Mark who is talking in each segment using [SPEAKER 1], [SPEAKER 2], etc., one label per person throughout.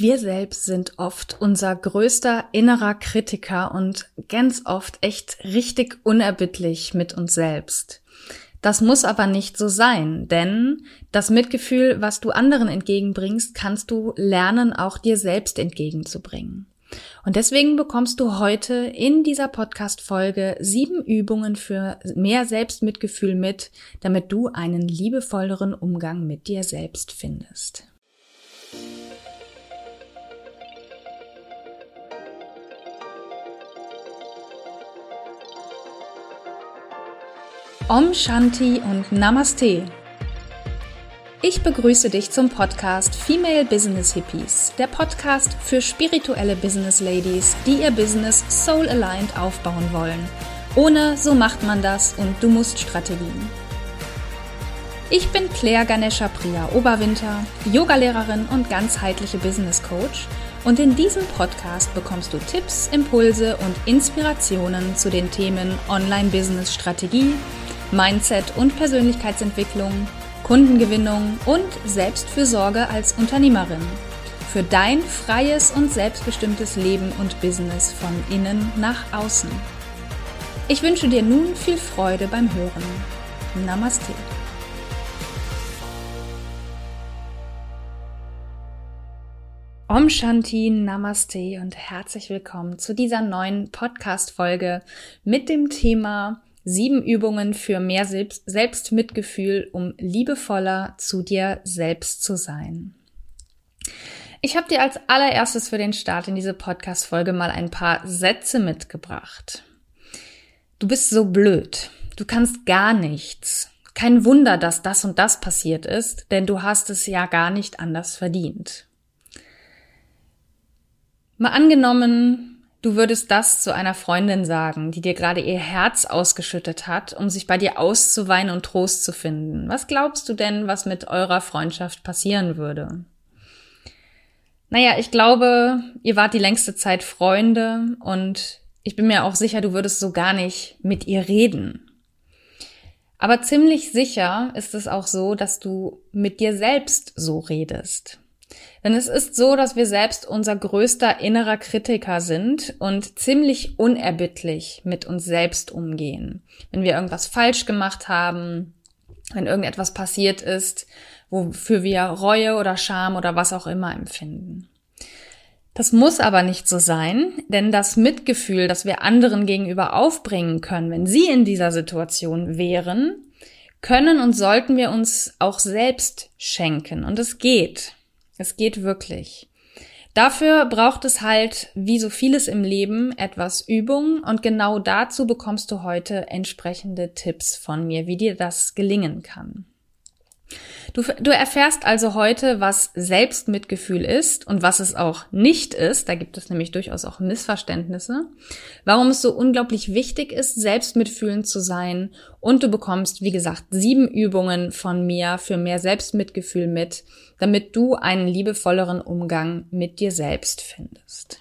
[SPEAKER 1] Wir selbst sind oft unser größter innerer Kritiker und ganz oft echt richtig unerbittlich mit uns selbst. Das muss aber nicht so sein, denn das Mitgefühl, was du anderen entgegenbringst, kannst du lernen, auch dir selbst entgegenzubringen. Und deswegen bekommst du heute in dieser Podcast-Folge sieben Übungen für mehr Selbstmitgefühl mit, damit du einen liebevolleren Umgang mit dir selbst findest. Om Shanti und Namaste. Ich begrüße dich zum Podcast Female Business Hippies, der Podcast für spirituelle Business Ladies, die ihr Business soul aligned aufbauen wollen. Ohne so macht man das und du musst Strategien. Ich bin Claire Ganesha Priya Oberwinter, Yogalehrerin und ganzheitliche Business Coach und in diesem Podcast bekommst du Tipps, Impulse und Inspirationen zu den Themen Online Business Strategie, Mindset und Persönlichkeitsentwicklung, Kundengewinnung und Selbstfürsorge als Unternehmerin. Für dein freies und selbstbestimmtes Leben und Business von innen nach außen. Ich wünsche dir nun viel Freude beim Hören. Namaste. Om Shanti, Namaste und herzlich willkommen zu dieser neuen Podcast-Folge mit dem Thema Sieben Übungen für mehr Selbst Selbstmitgefühl, um liebevoller zu dir selbst zu sein. Ich habe dir als allererstes für den Start in diese Podcast-Folge mal ein paar Sätze mitgebracht. Du bist so blöd. Du kannst gar nichts. Kein Wunder, dass das und das passiert ist, denn du hast es ja gar nicht anders verdient. Mal angenommen, Du würdest das zu einer Freundin sagen, die dir gerade ihr Herz ausgeschüttet hat, um sich bei dir auszuweinen und Trost zu finden. Was glaubst du denn, was mit eurer Freundschaft passieren würde? Naja, ich glaube, ihr wart die längste Zeit Freunde und ich bin mir auch sicher, du würdest so gar nicht mit ihr reden. Aber ziemlich sicher ist es auch so, dass du mit dir selbst so redest. Denn es ist so, dass wir selbst unser größter innerer Kritiker sind und ziemlich unerbittlich mit uns selbst umgehen. Wenn wir irgendwas falsch gemacht haben, wenn irgendetwas passiert ist, wofür wir Reue oder Scham oder was auch immer empfinden. Das muss aber nicht so sein, denn das Mitgefühl, das wir anderen gegenüber aufbringen können, wenn sie in dieser Situation wären, können und sollten wir uns auch selbst schenken. Und es geht. Es geht wirklich. Dafür braucht es halt, wie so vieles im Leben, etwas Übung und genau dazu bekommst du heute entsprechende Tipps von mir, wie dir das gelingen kann. Du, du erfährst also heute, was Selbstmitgefühl ist und was es auch nicht ist. Da gibt es nämlich durchaus auch Missverständnisse. Warum es so unglaublich wichtig ist, selbstmitfühlend zu sein. Und du bekommst, wie gesagt, sieben Übungen von mir für mehr Selbstmitgefühl mit, damit du einen liebevolleren Umgang mit dir selbst findest.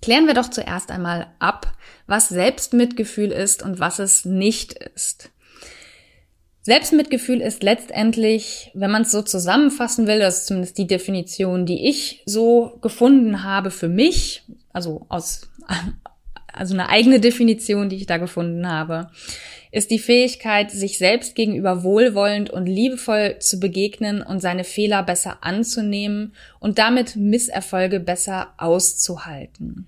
[SPEAKER 1] Klären wir doch zuerst einmal ab, was Selbstmitgefühl ist und was es nicht ist. Selbstmitgefühl ist letztendlich, wenn man es so zusammenfassen will, das ist zumindest die Definition, die ich so gefunden habe für mich, also aus, also eine eigene Definition, die ich da gefunden habe, ist die Fähigkeit, sich selbst gegenüber wohlwollend und liebevoll zu begegnen und seine Fehler besser anzunehmen und damit Misserfolge besser auszuhalten.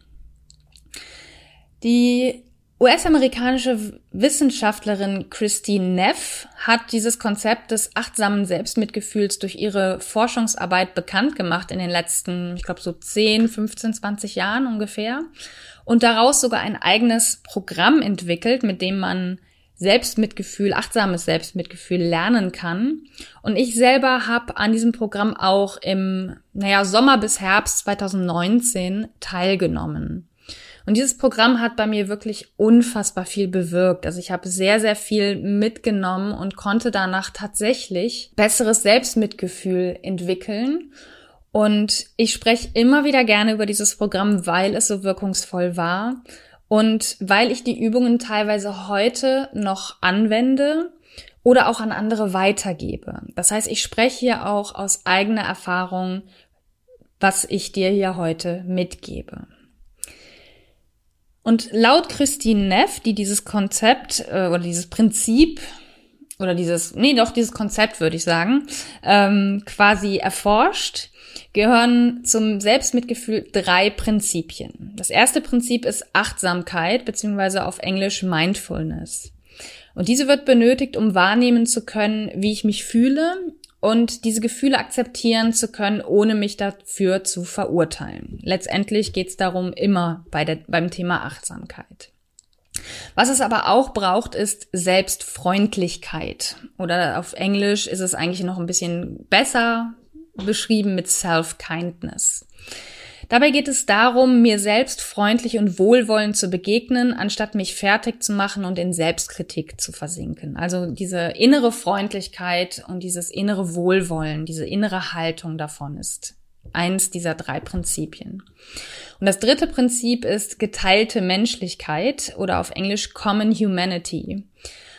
[SPEAKER 1] Die US-amerikanische Wissenschaftlerin Christine Neff hat dieses Konzept des achtsamen Selbstmitgefühls durch ihre Forschungsarbeit bekannt gemacht in den letzten, ich glaube, so 10, 15, 20 Jahren ungefähr und daraus sogar ein eigenes Programm entwickelt, mit dem man Selbstmitgefühl, achtsames Selbstmitgefühl lernen kann. Und ich selber habe an diesem Programm auch im, naja, Sommer bis Herbst 2019 teilgenommen. Und dieses Programm hat bei mir wirklich unfassbar viel bewirkt. Also ich habe sehr, sehr viel mitgenommen und konnte danach tatsächlich besseres Selbstmitgefühl entwickeln. Und ich spreche immer wieder gerne über dieses Programm, weil es so wirkungsvoll war und weil ich die Übungen teilweise heute noch anwende oder auch an andere weitergebe. Das heißt, ich spreche hier auch aus eigener Erfahrung was ich dir hier heute mitgebe. Und laut Christine Neff, die dieses Konzept äh, oder dieses Prinzip oder dieses, nee, doch dieses Konzept würde ich sagen, ähm, quasi erforscht, gehören zum Selbstmitgefühl drei Prinzipien. Das erste Prinzip ist Achtsamkeit, beziehungsweise auf Englisch Mindfulness. Und diese wird benötigt, um wahrnehmen zu können, wie ich mich fühle und diese Gefühle akzeptieren zu können, ohne mich dafür zu verurteilen. Letztendlich geht es darum immer bei der, beim Thema Achtsamkeit. Was es aber auch braucht, ist Selbstfreundlichkeit. Oder auf Englisch ist es eigentlich noch ein bisschen besser beschrieben mit Self-Kindness. Dabei geht es darum, mir selbst freundlich und wohlwollend zu begegnen, anstatt mich fertig zu machen und in Selbstkritik zu versinken. Also diese innere Freundlichkeit und dieses innere Wohlwollen, diese innere Haltung davon ist eins dieser drei Prinzipien. Und das dritte Prinzip ist geteilte Menschlichkeit oder auf Englisch Common Humanity.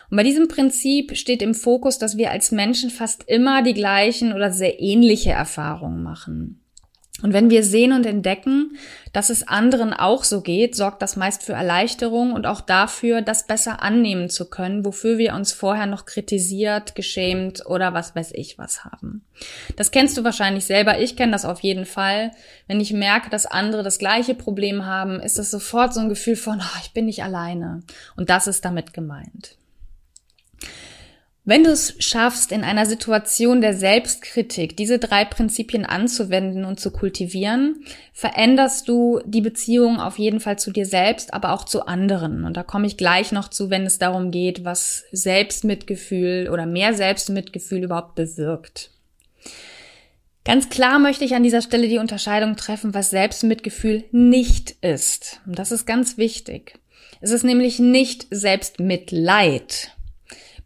[SPEAKER 1] Und bei diesem Prinzip steht im Fokus, dass wir als Menschen fast immer die gleichen oder sehr ähnliche Erfahrungen machen. Und wenn wir sehen und entdecken, dass es anderen auch so geht, sorgt das meist für Erleichterung und auch dafür, das besser annehmen zu können, wofür wir uns vorher noch kritisiert, geschämt oder was weiß ich was haben. Das kennst du wahrscheinlich selber, ich kenne das auf jeden Fall. Wenn ich merke, dass andere das gleiche Problem haben, ist es sofort so ein Gefühl von, oh, ich bin nicht alleine. Und das ist damit gemeint. Wenn du es schaffst, in einer Situation der Selbstkritik diese drei Prinzipien anzuwenden und zu kultivieren, veränderst du die Beziehung auf jeden Fall zu dir selbst, aber auch zu anderen. Und da komme ich gleich noch zu, wenn es darum geht, was Selbstmitgefühl oder mehr Selbstmitgefühl überhaupt bewirkt. Ganz klar möchte ich an dieser Stelle die Unterscheidung treffen, was Selbstmitgefühl nicht ist. Und das ist ganz wichtig. Es ist nämlich nicht Selbstmitleid.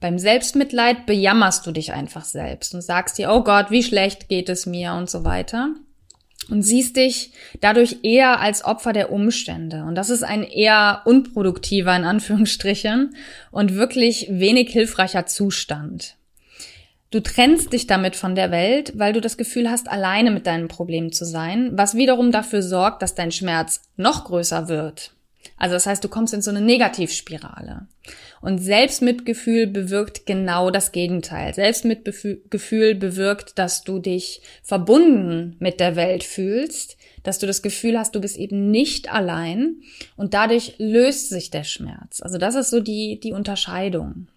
[SPEAKER 1] Beim Selbstmitleid bejammerst du dich einfach selbst und sagst dir, oh Gott, wie schlecht geht es mir und so weiter. Und siehst dich dadurch eher als Opfer der Umstände. Und das ist ein eher unproduktiver, in Anführungsstrichen, und wirklich wenig hilfreicher Zustand. Du trennst dich damit von der Welt, weil du das Gefühl hast, alleine mit deinem Problem zu sein, was wiederum dafür sorgt, dass dein Schmerz noch größer wird. Also das heißt, du kommst in so eine Negativspirale. Und Selbstmitgefühl bewirkt genau das Gegenteil. Selbstmitgefühl bewirkt, dass du dich verbunden mit der Welt fühlst, dass du das Gefühl hast, du bist eben nicht allein und dadurch löst sich der Schmerz. Also das ist so die, die Unterscheidung.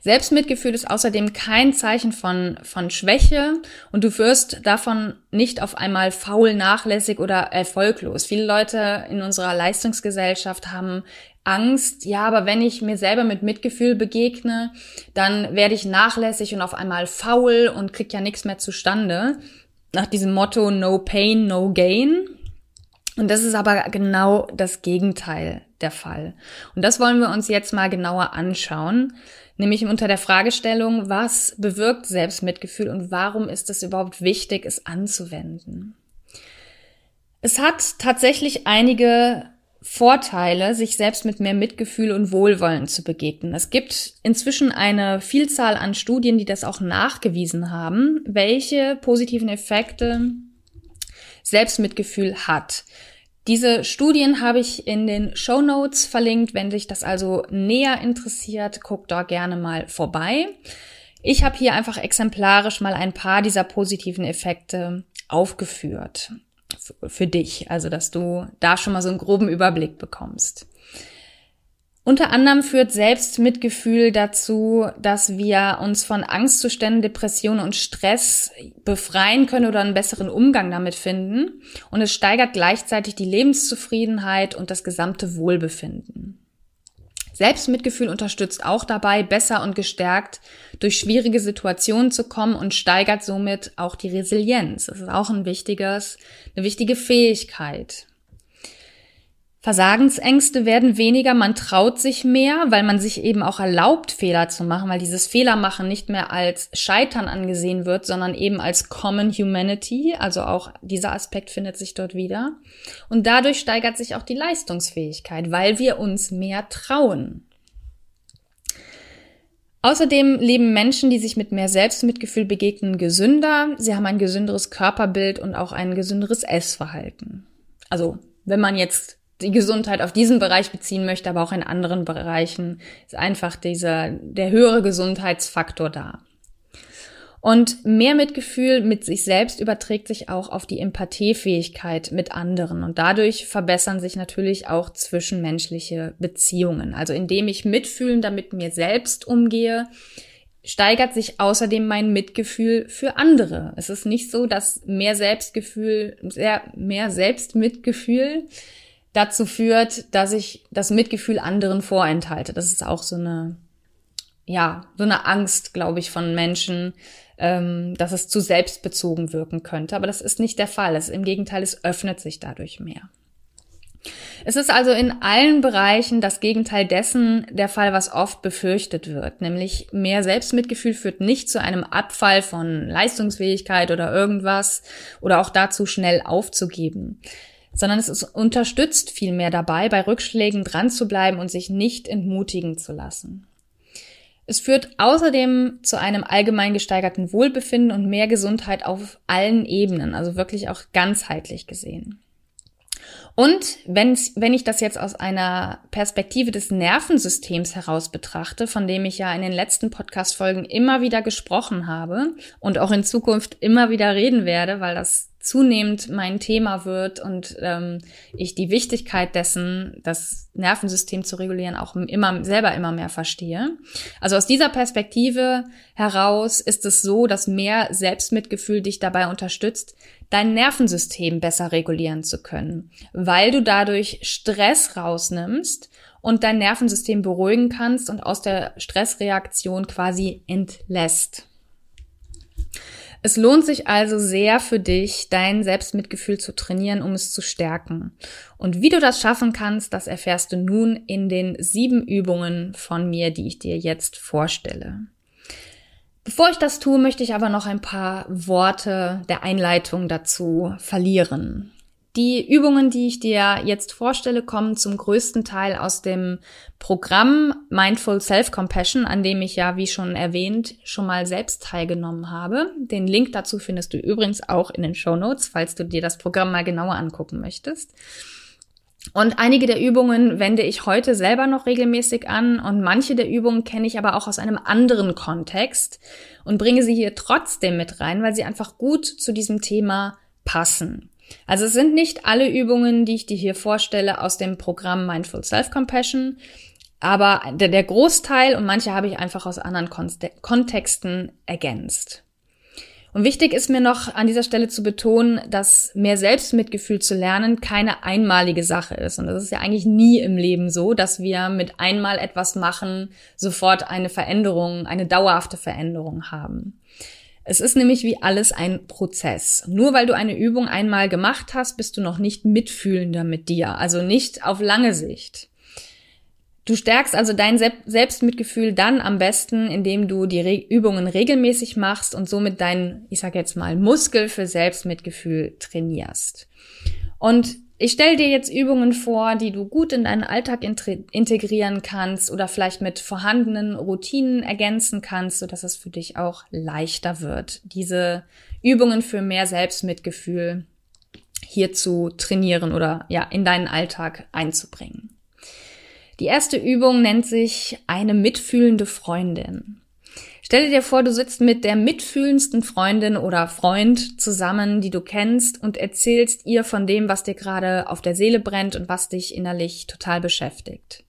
[SPEAKER 1] Selbstmitgefühl ist außerdem kein Zeichen von, von Schwäche und du wirst davon nicht auf einmal faul, nachlässig oder erfolglos. Viele Leute in unserer Leistungsgesellschaft haben Angst, ja, aber wenn ich mir selber mit Mitgefühl begegne, dann werde ich nachlässig und auf einmal faul und krieg ja nichts mehr zustande. Nach diesem Motto No Pain, No Gain. Und das ist aber genau das Gegenteil der Fall. Und das wollen wir uns jetzt mal genauer anschauen, nämlich unter der Fragestellung, was bewirkt Selbstmitgefühl und warum ist es überhaupt wichtig, es anzuwenden? Es hat tatsächlich einige Vorteile, sich selbst mit mehr Mitgefühl und Wohlwollen zu begegnen. Es gibt inzwischen eine Vielzahl an Studien, die das auch nachgewiesen haben, welche positiven Effekte Selbstmitgefühl hat. Diese Studien habe ich in den Show Notes verlinkt. Wenn dich das also näher interessiert, guck da gerne mal vorbei. Ich habe hier einfach exemplarisch mal ein paar dieser positiven Effekte aufgeführt für dich, also dass du da schon mal so einen groben Überblick bekommst. Unter anderem führt Selbstmitgefühl dazu, dass wir uns von Angstzuständen, Depressionen und Stress befreien können oder einen besseren Umgang damit finden. Und es steigert gleichzeitig die Lebenszufriedenheit und das gesamte Wohlbefinden. Selbstmitgefühl unterstützt auch dabei, besser und gestärkt durch schwierige Situationen zu kommen und steigert somit auch die Resilienz. Das ist auch ein wichtiges, eine wichtige Fähigkeit. Versagensängste werden weniger, man traut sich mehr, weil man sich eben auch erlaubt, Fehler zu machen, weil dieses Fehlermachen nicht mehr als Scheitern angesehen wird, sondern eben als Common Humanity, also auch dieser Aspekt findet sich dort wieder. Und dadurch steigert sich auch die Leistungsfähigkeit, weil wir uns mehr trauen. Außerdem leben Menschen, die sich mit mehr Selbstmitgefühl begegnen, gesünder. Sie haben ein gesünderes Körperbild und auch ein gesünderes Essverhalten. Also, wenn man jetzt die Gesundheit auf diesen Bereich beziehen möchte, aber auch in anderen Bereichen, ist einfach dieser, der höhere Gesundheitsfaktor da. Und mehr Mitgefühl mit sich selbst überträgt sich auch auf die Empathiefähigkeit mit anderen. Und dadurch verbessern sich natürlich auch zwischenmenschliche Beziehungen. Also indem ich mitfühlender mit mir selbst umgehe, steigert sich außerdem mein Mitgefühl für andere. Es ist nicht so, dass mehr Selbstgefühl, sehr, mehr Selbstmitgefühl dazu führt, dass ich das Mitgefühl anderen vorenthalte. Das ist auch so eine, ja, so eine Angst, glaube ich, von Menschen, ähm, dass es zu selbstbezogen wirken könnte. Aber das ist nicht der Fall. Es, Im Gegenteil, es öffnet sich dadurch mehr. Es ist also in allen Bereichen das Gegenteil dessen der Fall, was oft befürchtet wird, nämlich mehr Selbstmitgefühl führt nicht zu einem Abfall von Leistungsfähigkeit oder irgendwas oder auch dazu schnell aufzugeben, sondern es ist, unterstützt vielmehr dabei, bei Rückschlägen dran zu bleiben und sich nicht entmutigen zu lassen. Es führt außerdem zu einem allgemein gesteigerten Wohlbefinden und mehr Gesundheit auf allen Ebenen, also wirklich auch ganzheitlich gesehen. Und wenn, wenn ich das jetzt aus einer Perspektive des Nervensystems heraus betrachte, von dem ich ja in den letzten Podcast-Folgen immer wieder gesprochen habe und auch in Zukunft immer wieder reden werde, weil das zunehmend mein Thema wird und ähm, ich die Wichtigkeit dessen, das Nervensystem zu regulieren, auch immer selber immer mehr verstehe. Also aus dieser Perspektive heraus ist es so, dass mehr Selbstmitgefühl dich dabei unterstützt, dein Nervensystem besser regulieren zu können, weil du dadurch Stress rausnimmst und dein Nervensystem beruhigen kannst und aus der Stressreaktion quasi entlässt. Es lohnt sich also sehr für dich, dein Selbstmitgefühl zu trainieren, um es zu stärken. Und wie du das schaffen kannst, das erfährst du nun in den sieben Übungen von mir, die ich dir jetzt vorstelle. Bevor ich das tue, möchte ich aber noch ein paar Worte der Einleitung dazu verlieren. Die Übungen, die ich dir jetzt vorstelle, kommen zum größten Teil aus dem Programm Mindful Self-Compassion, an dem ich ja, wie schon erwähnt, schon mal selbst teilgenommen habe. Den Link dazu findest du übrigens auch in den Show Notes, falls du dir das Programm mal genauer angucken möchtest. Und einige der Übungen wende ich heute selber noch regelmäßig an und manche der Übungen kenne ich aber auch aus einem anderen Kontext und bringe sie hier trotzdem mit rein, weil sie einfach gut zu diesem Thema passen. Also es sind nicht alle Übungen, die ich dir hier vorstelle, aus dem Programm Mindful Self-Compassion, aber der, der, Großteil und manche habe ich einfach aus anderen Kontexten ergänzt. Und wichtig ist mir noch an dieser Stelle zu betonen, dass mehr Selbstmitgefühl zu lernen keine einmalige Sache ist. Und das ist ja eigentlich nie im Leben so, dass wir mit einmal etwas machen, sofort eine Veränderung, eine dauerhafte Veränderung haben. Es ist nämlich wie alles ein Prozess. Nur weil du eine Übung einmal gemacht hast, bist du noch nicht mitfühlender mit dir, also nicht auf lange Sicht. Du stärkst also dein Selbstmitgefühl dann am besten, indem du die Re Übungen regelmäßig machst und somit deinen, ich sag jetzt mal, Muskel für Selbstmitgefühl trainierst. Und ich stelle dir jetzt Übungen vor, die du gut in deinen Alltag integrieren kannst oder vielleicht mit vorhandenen Routinen ergänzen kannst, sodass es für dich auch leichter wird, diese Übungen für mehr Selbstmitgefühl hier zu trainieren oder ja, in deinen Alltag einzubringen. Die erste Übung nennt sich eine mitfühlende Freundin. Stell dir vor, du sitzt mit der mitfühlendsten Freundin oder Freund zusammen, die du kennst und erzählst ihr von dem, was dir gerade auf der Seele brennt und was dich innerlich total beschäftigt.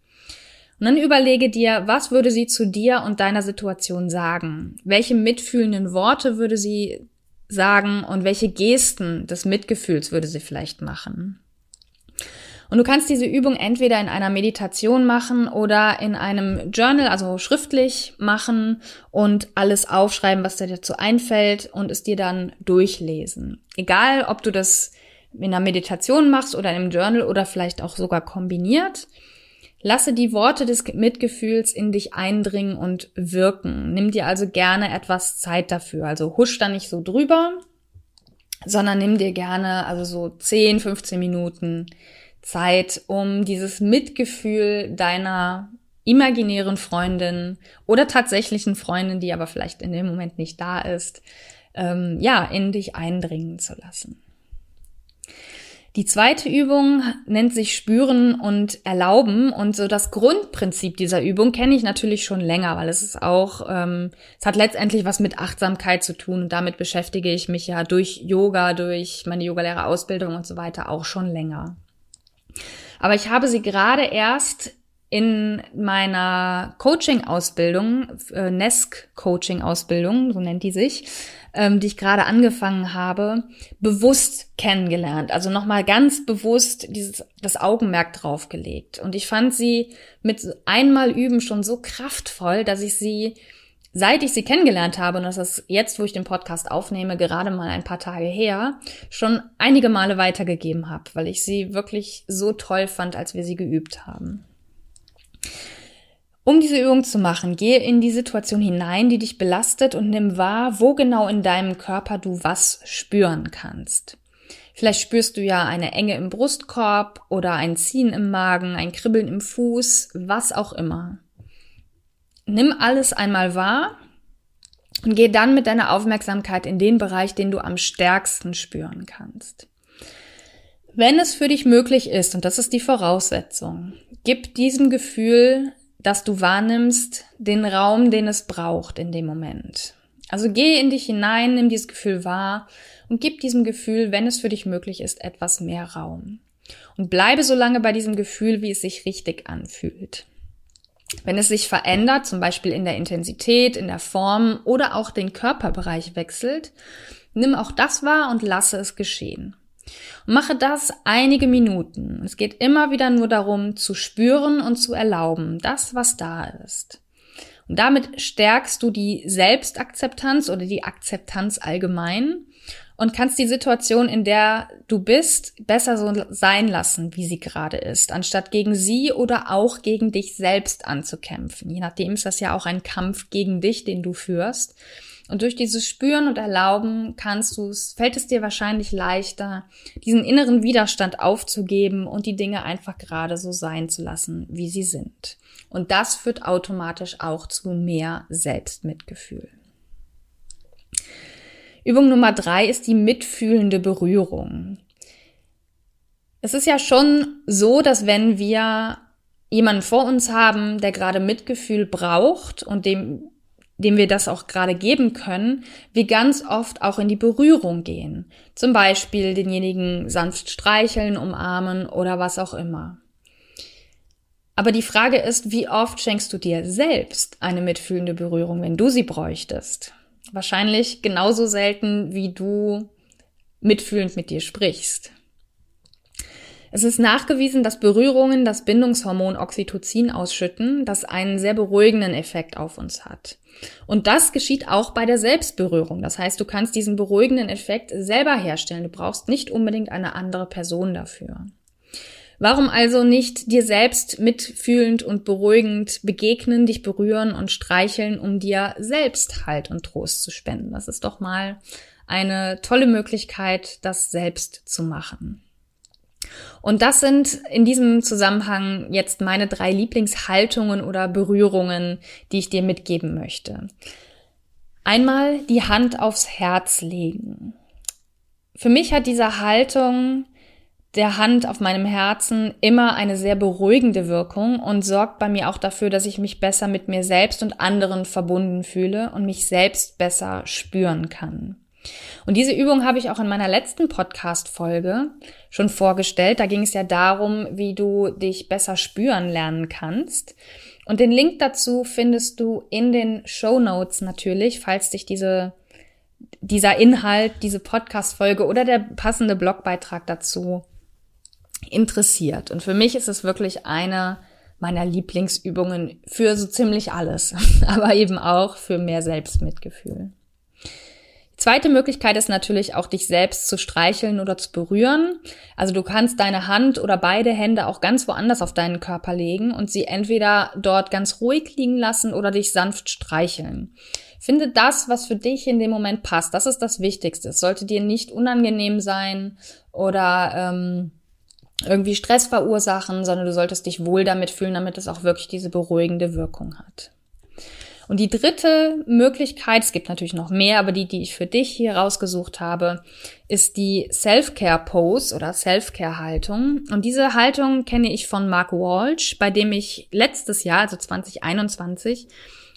[SPEAKER 1] Und dann überlege dir, was würde sie zu dir und deiner Situation sagen? Welche mitfühlenden Worte würde sie sagen und welche Gesten des Mitgefühls würde sie vielleicht machen? Und du kannst diese Übung entweder in einer Meditation machen oder in einem Journal, also schriftlich machen und alles aufschreiben, was dir dazu einfällt und es dir dann durchlesen. Egal, ob du das in einer Meditation machst oder im Journal oder vielleicht auch sogar kombiniert. Lasse die Worte des Mitgefühls in dich eindringen und wirken. Nimm dir also gerne etwas Zeit dafür. Also husch da nicht so drüber, sondern nimm dir gerne also so 10, 15 Minuten Zeit, um dieses Mitgefühl deiner imaginären Freundin oder tatsächlichen Freundin, die aber vielleicht in dem Moment nicht da ist, ähm, ja, in dich eindringen zu lassen. Die zweite Übung nennt sich Spüren und Erlauben und so das Grundprinzip dieser Übung kenne ich natürlich schon länger, weil es ist auch, ähm, es hat letztendlich was mit Achtsamkeit zu tun und damit beschäftige ich mich ja durch Yoga, durch meine Yogalehrerausbildung und so weiter auch schon länger. Aber ich habe sie gerade erst in meiner Coaching-Ausbildung, äh, NESC-Coaching-Ausbildung, so nennt die sich, ähm, die ich gerade angefangen habe, bewusst kennengelernt. Also nochmal ganz bewusst dieses, das Augenmerk draufgelegt. Und ich fand sie mit einmal üben schon so kraftvoll, dass ich sie seit ich sie kennengelernt habe, und das ist jetzt, wo ich den Podcast aufnehme, gerade mal ein paar Tage her, schon einige Male weitergegeben habe, weil ich sie wirklich so toll fand, als wir sie geübt haben. Um diese Übung zu machen, gehe in die Situation hinein, die dich belastet und nimm wahr, wo genau in deinem Körper du was spüren kannst. Vielleicht spürst du ja eine Enge im Brustkorb oder ein Ziehen im Magen, ein Kribbeln im Fuß, was auch immer. Nimm alles einmal wahr und geh dann mit deiner Aufmerksamkeit in den Bereich, den du am stärksten spüren kannst. Wenn es für dich möglich ist, und das ist die Voraussetzung, gib diesem Gefühl dass du wahrnimmst den Raum, den es braucht in dem Moment. Also geh in dich hinein, nimm dieses Gefühl wahr und gib diesem Gefühl, wenn es für dich möglich ist, etwas mehr Raum. Und bleibe so lange bei diesem Gefühl, wie es sich richtig anfühlt. Wenn es sich verändert, zum Beispiel in der Intensität, in der Form oder auch den Körperbereich wechselt, nimm auch das wahr und lasse es geschehen. Und mache das einige Minuten. Es geht immer wieder nur darum, zu spüren und zu erlauben, das, was da ist. Und damit stärkst du die Selbstakzeptanz oder die Akzeptanz allgemein und kannst die Situation, in der du bist, besser so sein lassen, wie sie gerade ist, anstatt gegen sie oder auch gegen dich selbst anzukämpfen. Je nachdem ist das ja auch ein Kampf gegen dich, den du führst. Und durch dieses Spüren und Erlauben kannst du es, fällt es dir wahrscheinlich leichter, diesen inneren Widerstand aufzugeben und die Dinge einfach gerade so sein zu lassen, wie sie sind. Und das führt automatisch auch zu mehr Selbstmitgefühl. Übung Nummer drei ist die mitfühlende Berührung. Es ist ja schon so, dass wenn wir jemanden vor uns haben, der gerade Mitgefühl braucht und dem dem wir das auch gerade geben können, wir ganz oft auch in die Berührung gehen. Zum Beispiel denjenigen sanft streicheln, umarmen oder was auch immer. Aber die Frage ist, wie oft schenkst du dir selbst eine mitfühlende Berührung, wenn du sie bräuchtest? Wahrscheinlich genauso selten, wie du mitfühlend mit dir sprichst. Es ist nachgewiesen, dass Berührungen das Bindungshormon Oxytocin ausschütten, das einen sehr beruhigenden Effekt auf uns hat. Und das geschieht auch bei der Selbstberührung. Das heißt, du kannst diesen beruhigenden Effekt selber herstellen. Du brauchst nicht unbedingt eine andere Person dafür. Warum also nicht dir selbst mitfühlend und beruhigend begegnen, dich berühren und streicheln, um dir selbst Halt und Trost zu spenden? Das ist doch mal eine tolle Möglichkeit, das selbst zu machen. Und das sind in diesem Zusammenhang jetzt meine drei Lieblingshaltungen oder Berührungen, die ich dir mitgeben möchte. Einmal die Hand aufs Herz legen. Für mich hat diese Haltung der Hand auf meinem Herzen immer eine sehr beruhigende Wirkung und sorgt bei mir auch dafür, dass ich mich besser mit mir selbst und anderen verbunden fühle und mich selbst besser spüren kann. Und diese Übung habe ich auch in meiner letzten Podcast-Folge schon vorgestellt. Da ging es ja darum, wie du dich besser spüren lernen kannst. Und den Link dazu findest du in den Show Notes natürlich, falls dich diese, dieser Inhalt, diese Podcast-Folge oder der passende Blogbeitrag dazu interessiert. Und für mich ist es wirklich eine meiner Lieblingsübungen für so ziemlich alles, aber eben auch für mehr Selbstmitgefühl. Zweite Möglichkeit ist natürlich auch, dich selbst zu streicheln oder zu berühren. Also du kannst deine Hand oder beide Hände auch ganz woanders auf deinen Körper legen und sie entweder dort ganz ruhig liegen lassen oder dich sanft streicheln. Finde das, was für dich in dem Moment passt. Das ist das Wichtigste. Es sollte dir nicht unangenehm sein oder ähm, irgendwie Stress verursachen, sondern du solltest dich wohl damit fühlen, damit es auch wirklich diese beruhigende Wirkung hat. Und die dritte Möglichkeit, es gibt natürlich noch mehr, aber die, die ich für dich hier rausgesucht habe, ist die Self-Care-Pose oder Self-Care-Haltung. Und diese Haltung kenne ich von Mark Walsh, bei dem ich letztes Jahr, also 2021,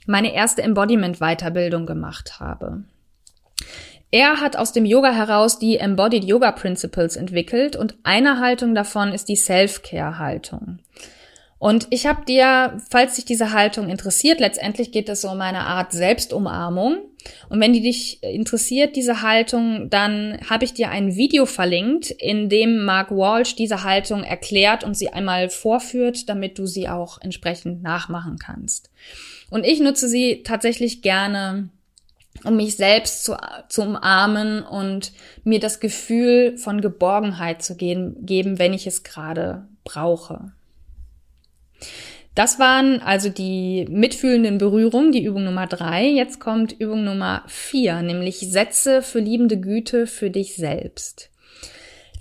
[SPEAKER 1] meine erste Embodiment-Weiterbildung gemacht habe. Er hat aus dem Yoga heraus die Embodied Yoga Principles entwickelt und eine Haltung davon ist die Self-Care-Haltung. Und ich habe dir, falls dich diese Haltung interessiert, letztendlich geht es so um eine Art Selbstumarmung. Und wenn die dich interessiert, diese Haltung, dann habe ich dir ein Video verlinkt, in dem Mark Walsh diese Haltung erklärt und sie einmal vorführt, damit du sie auch entsprechend nachmachen kannst. Und ich nutze sie tatsächlich gerne, um mich selbst zu, zu umarmen und mir das Gefühl von Geborgenheit zu geben, geben wenn ich es gerade brauche. Das waren also die mitfühlenden Berührungen, die Übung Nummer drei. Jetzt kommt Übung Nummer vier, nämlich Sätze für liebende Güte für dich selbst.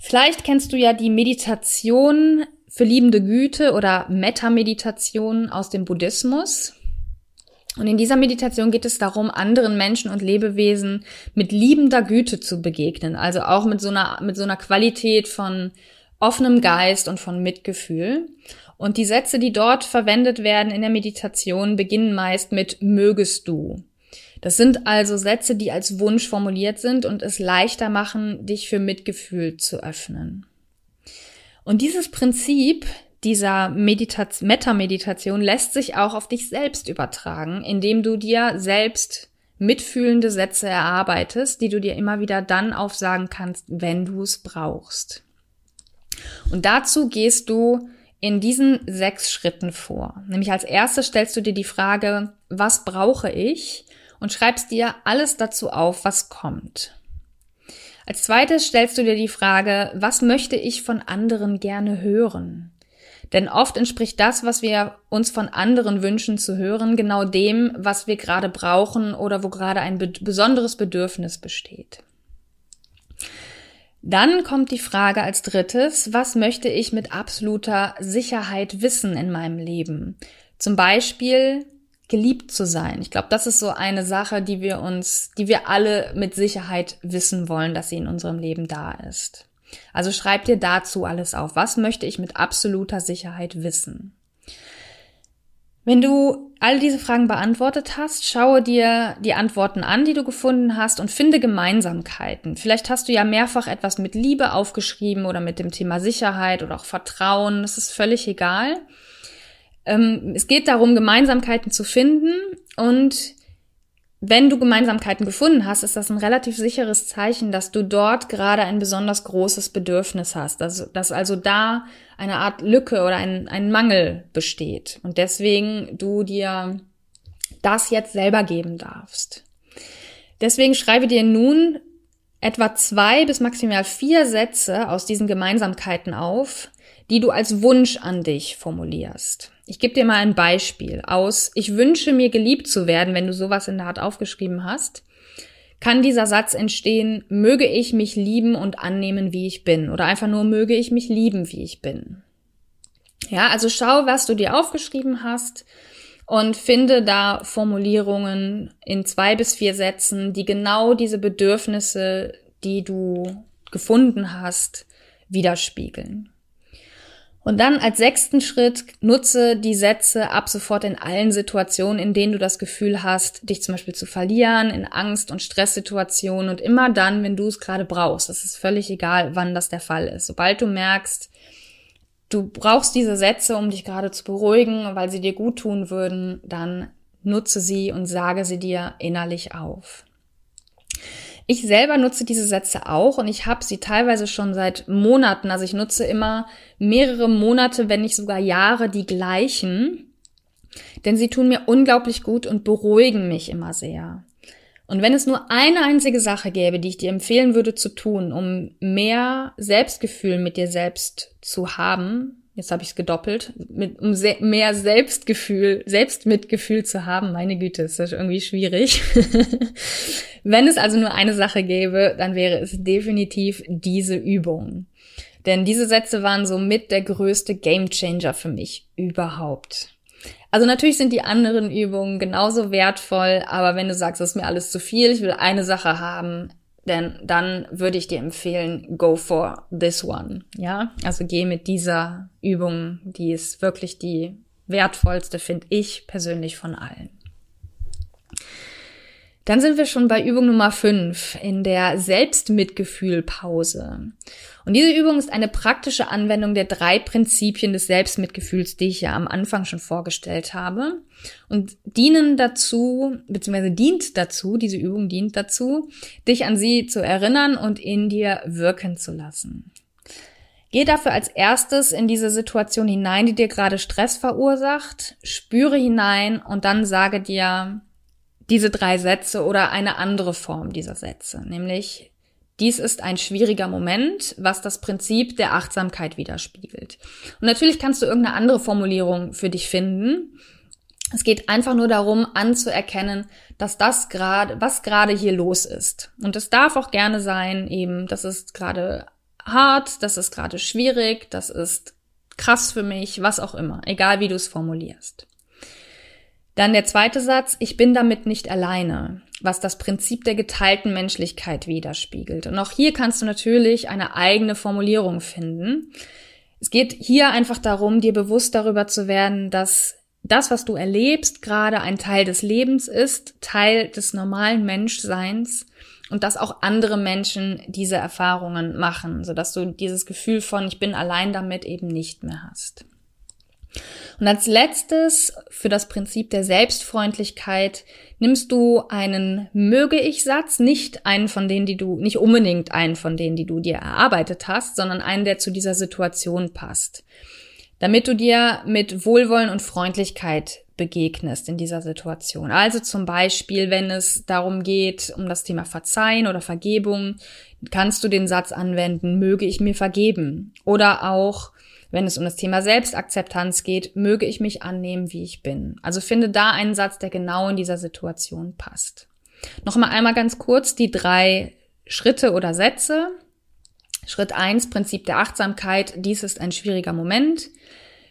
[SPEAKER 1] Vielleicht kennst du ja die Meditation für liebende Güte oder Metta-Meditation aus dem Buddhismus. Und in dieser Meditation geht es darum, anderen Menschen und Lebewesen mit liebender Güte zu begegnen. Also auch mit so einer, mit so einer Qualität von offenem Geist und von Mitgefühl. Und die Sätze, die dort verwendet werden in der Meditation, beginnen meist mit mögest du. Das sind also Sätze, die als Wunsch formuliert sind und es leichter machen, dich für Mitgefühl zu öffnen. Und dieses Prinzip dieser Meta-Meditation lässt sich auch auf dich selbst übertragen, indem du dir selbst mitfühlende Sätze erarbeitest, die du dir immer wieder dann aufsagen kannst, wenn du es brauchst. Und dazu gehst du in diesen sechs Schritten vor. Nämlich als erstes stellst du dir die Frage, was brauche ich? Und schreibst dir alles dazu auf, was kommt. Als zweites stellst du dir die Frage, was möchte ich von anderen gerne hören? Denn oft entspricht das, was wir uns von anderen wünschen zu hören, genau dem, was wir gerade brauchen oder wo gerade ein besonderes Bedürfnis besteht. Dann kommt die Frage als drittes, was möchte ich mit absoluter Sicherheit wissen in meinem Leben? Zum Beispiel geliebt zu sein. Ich glaube, das ist so eine Sache, die wir uns, die wir alle mit Sicherheit wissen wollen, dass sie in unserem Leben da ist. Also schreib dir dazu alles auf. Was möchte ich mit absoluter Sicherheit wissen? Wenn du all diese Fragen beantwortet hast, schaue dir die Antworten an, die du gefunden hast und finde Gemeinsamkeiten. Vielleicht hast du ja mehrfach etwas mit Liebe aufgeschrieben oder mit dem Thema Sicherheit oder auch Vertrauen. Das ist völlig egal. Ähm, es geht darum, Gemeinsamkeiten zu finden und wenn du Gemeinsamkeiten gefunden hast, ist das ein relativ sicheres Zeichen, dass du dort gerade ein besonders großes Bedürfnis hast, dass, dass also da eine Art Lücke oder ein, ein Mangel besteht und deswegen du dir das jetzt selber geben darfst. Deswegen schreibe dir nun etwa zwei bis maximal vier Sätze aus diesen Gemeinsamkeiten auf, die du als Wunsch an dich formulierst. Ich gebe dir mal ein Beispiel aus Ich wünsche mir geliebt zu werden, wenn du sowas in der Art aufgeschrieben hast. Kann dieser Satz entstehen, möge ich mich lieben und annehmen, wie ich bin? Oder einfach nur, möge ich mich lieben, wie ich bin? Ja, also schau, was du dir aufgeschrieben hast und finde da Formulierungen in zwei bis vier Sätzen, die genau diese Bedürfnisse, die du gefunden hast, widerspiegeln. Und dann als sechsten Schritt nutze die Sätze ab sofort in allen Situationen, in denen du das Gefühl hast, dich zum Beispiel zu verlieren, in Angst- und Stresssituationen und immer dann, wenn du es gerade brauchst. Es ist völlig egal, wann das der Fall ist. Sobald du merkst, du brauchst diese Sätze, um dich gerade zu beruhigen, weil sie dir gut tun würden, dann nutze sie und sage sie dir innerlich auf. Ich selber nutze diese Sätze auch und ich habe sie teilweise schon seit Monaten. Also ich nutze immer mehrere Monate, wenn nicht sogar Jahre die gleichen, denn sie tun mir unglaublich gut und beruhigen mich immer sehr. Und wenn es nur eine einzige Sache gäbe, die ich dir empfehlen würde zu tun, um mehr Selbstgefühl mit dir selbst zu haben, jetzt habe ich es gedoppelt, mit, um se mehr Selbstgefühl, Selbstmitgefühl zu haben. Meine Güte, ist das irgendwie schwierig. Wenn es also nur eine Sache gäbe, dann wäre es definitiv diese Übung. Denn diese Sätze waren so mit der größte Gamechanger für mich überhaupt. Also natürlich sind die anderen Übungen genauso wertvoll, aber wenn du sagst, das ist mir alles zu viel, ich will eine Sache haben, denn dann würde ich dir empfehlen, go for this one. Ja, also geh mit dieser Übung, die ist wirklich die wertvollste, finde ich persönlich von allen. Dann sind wir schon bei Übung Nummer 5 in der Selbstmitgefühlpause. Und diese Übung ist eine praktische Anwendung der drei Prinzipien des Selbstmitgefühls, die ich ja am Anfang schon vorgestellt habe. Und dienen dazu, beziehungsweise dient dazu, diese Übung dient dazu, dich an sie zu erinnern und in dir wirken zu lassen. Geh dafür als erstes in diese Situation hinein, die dir gerade Stress verursacht, spüre hinein und dann sage dir diese drei Sätze oder eine andere Form dieser Sätze, nämlich dies ist ein schwieriger Moment, was das Prinzip der Achtsamkeit widerspiegelt. Und natürlich kannst du irgendeine andere Formulierung für dich finden. Es geht einfach nur darum, anzuerkennen, dass das gerade, was gerade hier los ist. Und es darf auch gerne sein, eben, das ist gerade hart, das ist gerade schwierig, das ist krass für mich, was auch immer, egal wie du es formulierst. Dann der zweite Satz, ich bin damit nicht alleine was das Prinzip der geteilten Menschlichkeit widerspiegelt. Und auch hier kannst du natürlich eine eigene Formulierung finden. Es geht hier einfach darum, dir bewusst darüber zu werden, dass das, was du erlebst, gerade ein Teil des Lebens ist, Teil des normalen Menschseins und dass auch andere Menschen diese Erfahrungen machen, sodass du dieses Gefühl von ich bin allein damit eben nicht mehr hast. Und als letztes für das Prinzip der Selbstfreundlichkeit nimmst du einen möge ich Satz, nicht einen von denen, die du, nicht unbedingt einen von denen, die du dir erarbeitet hast, sondern einen, der zu dieser Situation passt. Damit du dir mit Wohlwollen und Freundlichkeit begegnest in dieser Situation. Also zum Beispiel, wenn es darum geht, um das Thema Verzeihen oder Vergebung, kannst du den Satz anwenden, möge ich mir vergeben. Oder auch, wenn es um das Thema Selbstakzeptanz geht, möge ich mich annehmen, wie ich bin. Also finde da einen Satz, der genau in dieser Situation passt. Noch mal einmal ganz kurz die drei Schritte oder Sätze. Schritt eins Prinzip der Achtsamkeit. Dies ist ein schwieriger Moment.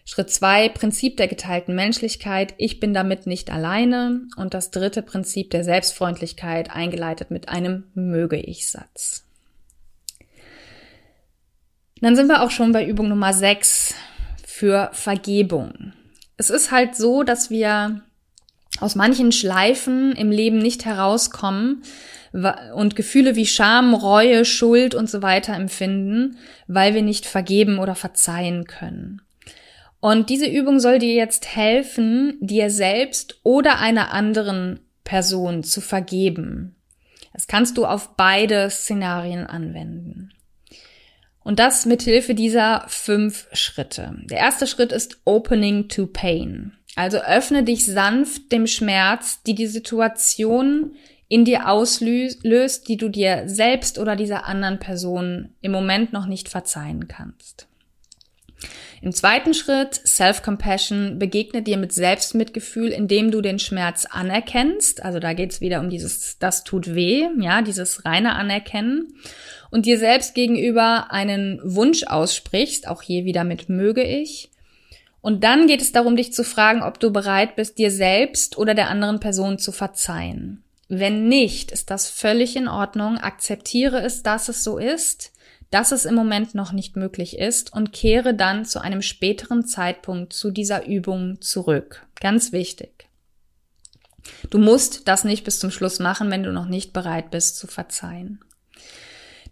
[SPEAKER 1] Schritt zwei Prinzip der geteilten Menschlichkeit. Ich bin damit nicht alleine. Und das dritte Prinzip der Selbstfreundlichkeit, eingeleitet mit einem Möge ich Satz. Dann sind wir auch schon bei Übung Nummer 6 für Vergebung. Es ist halt so, dass wir aus manchen Schleifen im Leben nicht herauskommen und Gefühle wie Scham, Reue, Schuld und so weiter empfinden, weil wir nicht vergeben oder verzeihen können. Und diese Übung soll dir jetzt helfen, dir selbst oder einer anderen Person zu vergeben. Das kannst du auf beide Szenarien anwenden. Und das mit Hilfe dieser fünf Schritte. Der erste Schritt ist Opening to Pain. Also öffne dich sanft dem Schmerz, die die Situation in dir auslöst, die du dir selbst oder dieser anderen Person im Moment noch nicht verzeihen kannst. Im zweiten Schritt, Self-Compassion, begegne dir mit Selbstmitgefühl, indem du den Schmerz anerkennst. Also da geht's wieder um dieses, das tut weh, ja, dieses reine Anerkennen und dir selbst gegenüber einen Wunsch aussprichst, auch hier wieder mit möge ich. Und dann geht es darum, dich zu fragen, ob du bereit bist, dir selbst oder der anderen Person zu verzeihen. Wenn nicht, ist das völlig in Ordnung. Akzeptiere es, dass es so ist, dass es im Moment noch nicht möglich ist und kehre dann zu einem späteren Zeitpunkt zu dieser Übung zurück. Ganz wichtig. Du musst das nicht bis zum Schluss machen, wenn du noch nicht bereit bist zu verzeihen.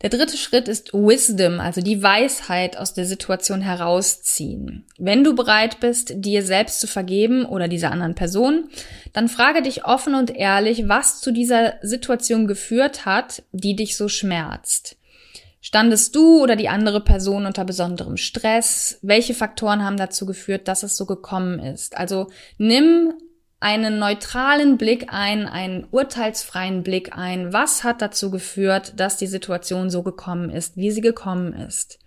[SPEAKER 1] Der dritte Schritt ist Wisdom, also die Weisheit aus der Situation herausziehen. Wenn du bereit bist, dir selbst zu vergeben oder dieser anderen Person, dann frage dich offen und ehrlich, was zu dieser Situation geführt hat, die dich so schmerzt. Standest du oder die andere Person unter besonderem Stress? Welche Faktoren haben dazu geführt, dass es so gekommen ist? Also nimm einen neutralen Blick ein, einen urteilsfreien Blick ein. Was hat dazu geführt, dass die Situation so gekommen ist, wie sie gekommen ist?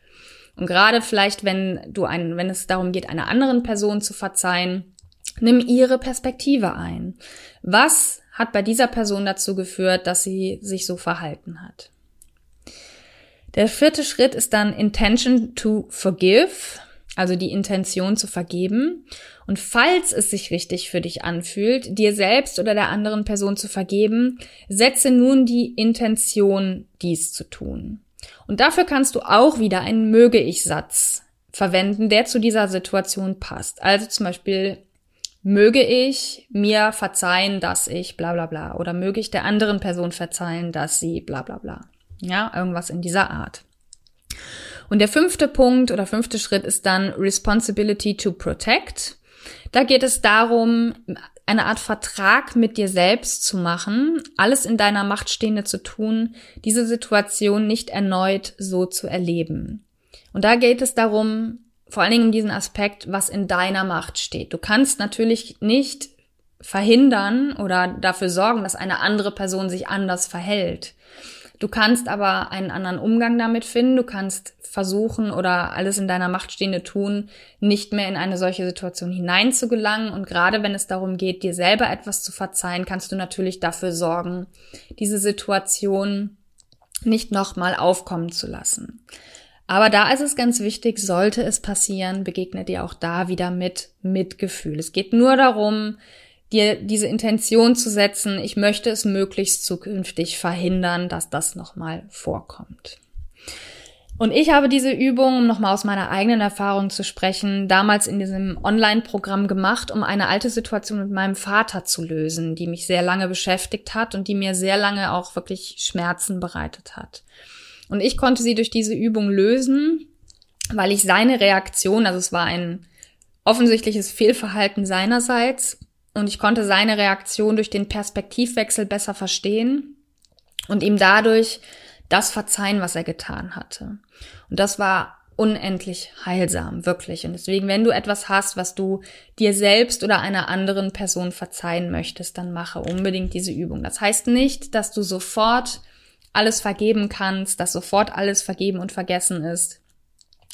[SPEAKER 1] Und gerade vielleicht, wenn du ein, wenn es darum geht, einer anderen Person zu verzeihen, nimm ihre Perspektive ein. Was hat bei dieser Person dazu geführt, dass sie sich so verhalten hat? Der vierte Schritt ist dann Intention to Forgive, also die Intention zu vergeben. Und falls es sich richtig für dich anfühlt, dir selbst oder der anderen Person zu vergeben, setze nun die Intention, dies zu tun. Und dafür kannst du auch wieder einen Möge-ich-Satz verwenden, der zu dieser Situation passt. Also zum Beispiel, möge ich mir verzeihen, dass ich bla bla bla. Oder möge ich der anderen Person verzeihen, dass sie bla bla bla. Ja, irgendwas in dieser Art. Und der fünfte Punkt oder fünfte Schritt ist dann Responsibility to Protect. Da geht es darum, eine Art Vertrag mit dir selbst zu machen, alles in deiner Macht Stehende zu tun, diese Situation nicht erneut so zu erleben. Und da geht es darum, vor allen Dingen um diesen Aspekt, was in deiner Macht steht. Du kannst natürlich nicht verhindern oder dafür sorgen, dass eine andere Person sich anders verhält. Du kannst aber einen anderen Umgang damit finden. Du kannst versuchen oder alles in deiner Macht Stehende tun, nicht mehr in eine solche Situation hineinzugelangen. Und gerade wenn es darum geht, dir selber etwas zu verzeihen, kannst du natürlich dafür sorgen, diese Situation nicht nochmal aufkommen zu lassen. Aber da ist es ganz wichtig, sollte es passieren, begegnet dir auch da wieder mit Mitgefühl. Es geht nur darum, dir diese Intention zu setzen, ich möchte es möglichst zukünftig verhindern, dass das nochmal vorkommt. Und ich habe diese Übung, um nochmal aus meiner eigenen Erfahrung zu sprechen, damals in diesem Online-Programm gemacht, um eine alte Situation mit meinem Vater zu lösen, die mich sehr lange beschäftigt hat und die mir sehr lange auch wirklich Schmerzen bereitet hat. Und ich konnte sie durch diese Übung lösen, weil ich seine Reaktion, also es war ein offensichtliches Fehlverhalten seinerseits, und ich konnte seine Reaktion durch den Perspektivwechsel besser verstehen und ihm dadurch das verzeihen, was er getan hatte. Und das war unendlich heilsam, wirklich. Und deswegen, wenn du etwas hast, was du dir selbst oder einer anderen Person verzeihen möchtest, dann mache unbedingt diese Übung. Das heißt nicht, dass du sofort alles vergeben kannst, dass sofort alles vergeben und vergessen ist.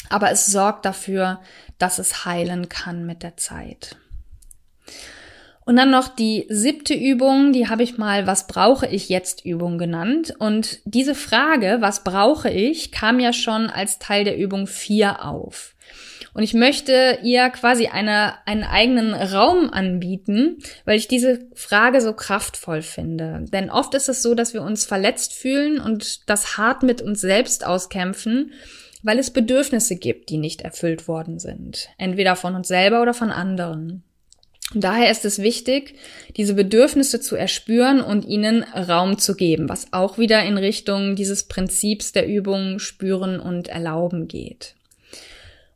[SPEAKER 1] Aber es sorgt dafür, dass es heilen kann mit der Zeit. Und dann noch die siebte Übung, die habe ich mal Was brauche ich jetzt Übung genannt. Und diese Frage, was brauche ich, kam ja schon als Teil der Übung 4 auf. Und ich möchte ihr quasi eine, einen eigenen Raum anbieten, weil ich diese Frage so kraftvoll finde. Denn oft ist es so, dass wir uns verletzt fühlen und das hart mit uns selbst auskämpfen, weil es Bedürfnisse gibt, die nicht erfüllt worden sind. Entweder von uns selber oder von anderen. Und daher ist es wichtig, diese Bedürfnisse zu erspüren und ihnen Raum zu geben, was auch wieder in Richtung dieses Prinzips der Übung spüren und erlauben geht.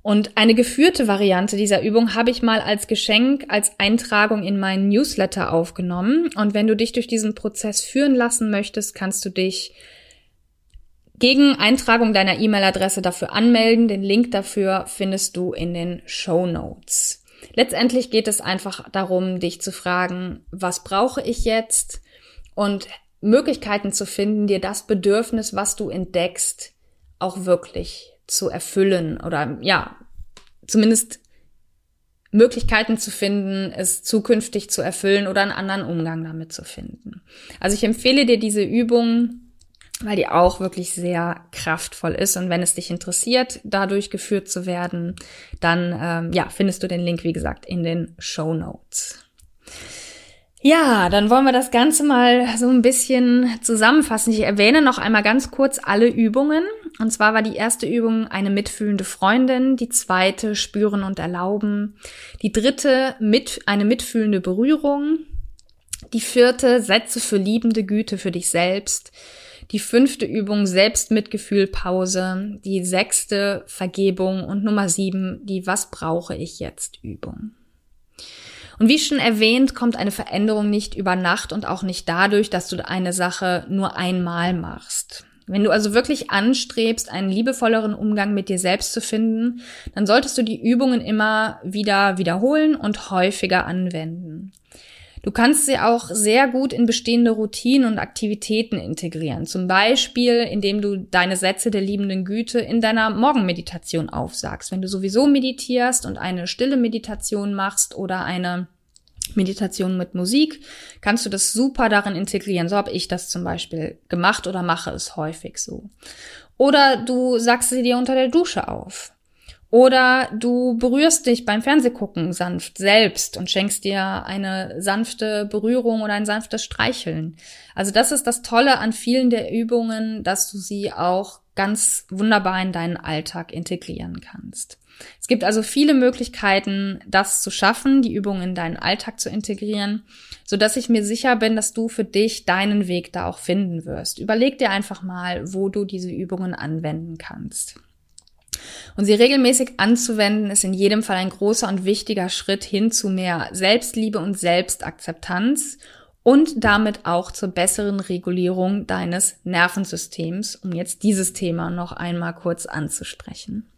[SPEAKER 1] Und eine geführte Variante dieser Übung habe ich mal als Geschenk, als Eintragung in meinen Newsletter aufgenommen. Und wenn du dich durch diesen Prozess führen lassen möchtest, kannst du dich gegen Eintragung deiner E-Mail-Adresse dafür anmelden. Den Link dafür findest du in den Show Notes. Letztendlich geht es einfach darum, dich zu fragen, was brauche ich jetzt und Möglichkeiten zu finden, dir das Bedürfnis, was du entdeckst, auch wirklich zu erfüllen oder ja, zumindest Möglichkeiten zu finden, es zukünftig zu erfüllen oder einen anderen Umgang damit zu finden. Also ich empfehle dir diese Übung weil die auch wirklich sehr kraftvoll ist. Und wenn es dich interessiert, dadurch geführt zu werden, dann ähm, ja, findest du den Link, wie gesagt, in den Show Notes. Ja, dann wollen wir das Ganze mal so ein bisschen zusammenfassen. Ich erwähne noch einmal ganz kurz alle Übungen. Und zwar war die erste Übung eine mitfühlende Freundin, die zweite spüren und erlauben, die dritte mit eine mitfühlende Berührung, die vierte Sätze für liebende Güte für dich selbst, die fünfte Übung Selbstmitgefühl Pause, die sechste Vergebung und Nummer sieben die Was brauche ich jetzt Übung. Und wie schon erwähnt, kommt eine Veränderung nicht über Nacht und auch nicht dadurch, dass du eine Sache nur einmal machst. Wenn du also wirklich anstrebst, einen liebevolleren Umgang mit dir selbst zu finden, dann solltest du die Übungen immer wieder wiederholen und häufiger anwenden. Du kannst sie auch sehr gut in bestehende Routinen und Aktivitäten integrieren. Zum Beispiel, indem du deine Sätze der liebenden Güte in deiner Morgenmeditation aufsagst. Wenn du sowieso meditierst und eine stille Meditation machst oder eine Meditation mit Musik, kannst du das super darin integrieren. So habe ich das zum Beispiel gemacht oder mache es häufig so. Oder du sagst sie dir unter der Dusche auf. Oder du berührst dich beim Fernsehgucken sanft selbst und schenkst dir eine sanfte Berührung oder ein sanftes Streicheln. Also das ist das Tolle an vielen der Übungen, dass du sie auch ganz wunderbar in deinen Alltag integrieren kannst. Es gibt also viele Möglichkeiten, das zu schaffen, die Übungen in deinen Alltag zu integrieren, so dass ich mir sicher bin, dass du für dich deinen Weg da auch finden wirst. Überleg dir einfach mal, wo du diese Übungen anwenden kannst. Und sie regelmäßig anzuwenden, ist in jedem Fall ein großer und wichtiger Schritt hin zu mehr Selbstliebe und Selbstakzeptanz und damit auch zur besseren Regulierung deines Nervensystems, um jetzt dieses Thema noch einmal kurz anzusprechen.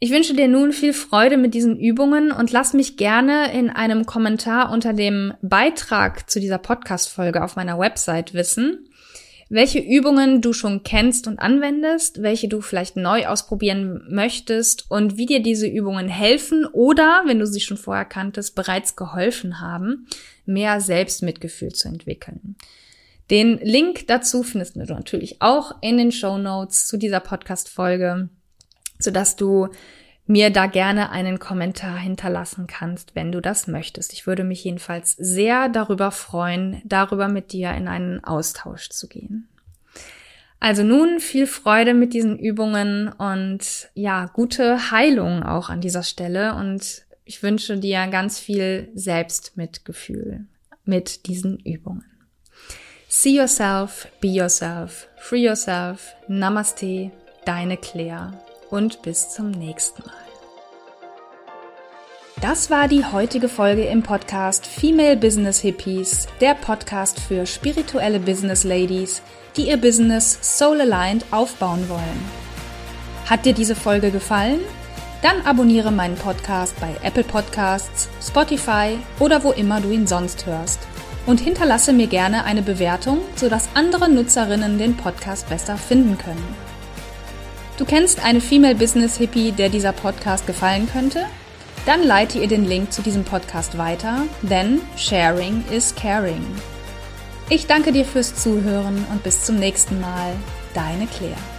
[SPEAKER 1] Ich wünsche dir nun viel Freude mit diesen Übungen und lass mich gerne in einem Kommentar unter dem Beitrag zu dieser Podcast-Folge auf meiner Website wissen, welche Übungen du schon kennst und anwendest, welche du vielleicht neu ausprobieren möchtest und wie dir diese Übungen helfen oder, wenn du sie schon vorher kanntest, bereits geholfen haben, mehr Selbstmitgefühl zu entwickeln. Den Link dazu findest du natürlich auch in den Show Notes zu dieser Podcast-Folge, sodass du mir da gerne einen Kommentar hinterlassen kannst, wenn du das möchtest. Ich würde mich jedenfalls sehr darüber freuen, darüber mit dir in einen Austausch zu gehen. Also nun viel Freude mit diesen Übungen und ja, gute Heilung auch an dieser Stelle und ich wünsche dir ganz viel Selbstmitgefühl mit diesen Übungen. See yourself, be yourself, free yourself. Namaste, deine Claire und bis zum nächsten Mal. Das war die heutige Folge im Podcast Female Business Hippies, der Podcast für spirituelle Business Ladies, die ihr Business soul aligned aufbauen wollen. Hat dir diese Folge gefallen? Dann abonniere meinen Podcast bei Apple Podcasts, Spotify oder wo immer du ihn sonst hörst und hinterlasse mir gerne eine Bewertung, sodass andere Nutzerinnen den Podcast besser finden können. Du kennst eine Female Business Hippie, der dieser Podcast gefallen könnte? Dann leite ihr den Link zu diesem Podcast weiter, denn Sharing is Caring. Ich danke dir fürs Zuhören und bis zum nächsten Mal. Deine Claire.